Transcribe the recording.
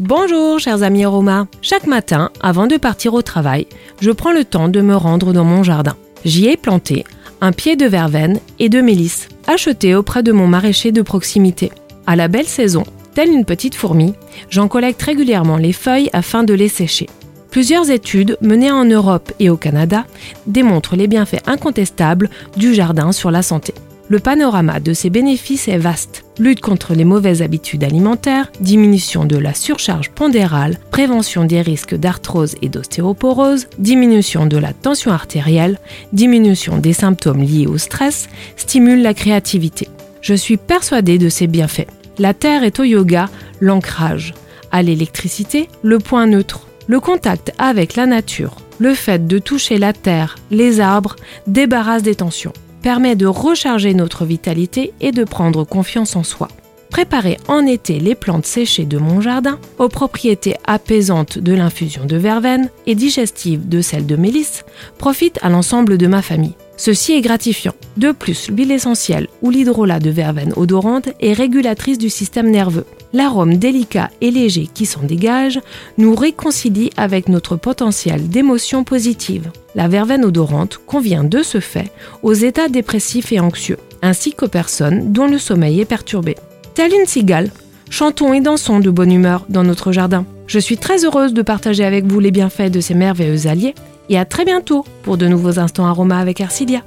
Bonjour chers amis aromas. Chaque matin, avant de partir au travail, je prends le temps de me rendre dans mon jardin. J'y ai planté un pied de verveine et de mélisse, achetés auprès de mon maraîcher de proximité. À la belle saison, telle une petite fourmi, j'en collecte régulièrement les feuilles afin de les sécher. Plusieurs études menées en Europe et au Canada démontrent les bienfaits incontestables du jardin sur la santé. Le panorama de ses bénéfices est vaste. Lutte contre les mauvaises habitudes alimentaires, diminution de la surcharge pondérale, prévention des risques d'arthrose et d'ostéoporose, diminution de la tension artérielle, diminution des symptômes liés au stress, stimule la créativité. Je suis persuadée de ses bienfaits. La terre est au yoga l'ancrage, à l'électricité le point neutre, le contact avec la nature, le fait de toucher la terre, les arbres, débarrasse des tensions permet de recharger notre vitalité et de prendre confiance en soi. Préparer en été les plantes séchées de mon jardin, aux propriétés apaisantes de l'infusion de verveine et digestives de celle de mélisse, profite à l'ensemble de ma famille. Ceci est gratifiant. De plus, l'huile essentielle ou l'hydrolat de verveine odorante est régulatrice du système nerveux. L'arôme délicat et léger qui s'en dégage nous réconcilie avec notre potentiel d'émotions positives. La verveine odorante convient de ce fait aux états dépressifs et anxieux, ainsi qu'aux personnes dont le sommeil est perturbé. Telle une cigale, chantons et dansons de bonne humeur dans notre jardin. Je suis très heureuse de partager avec vous les bienfaits de ces merveilleux alliés et à très bientôt pour de nouveaux instants aromas avec Arcilia.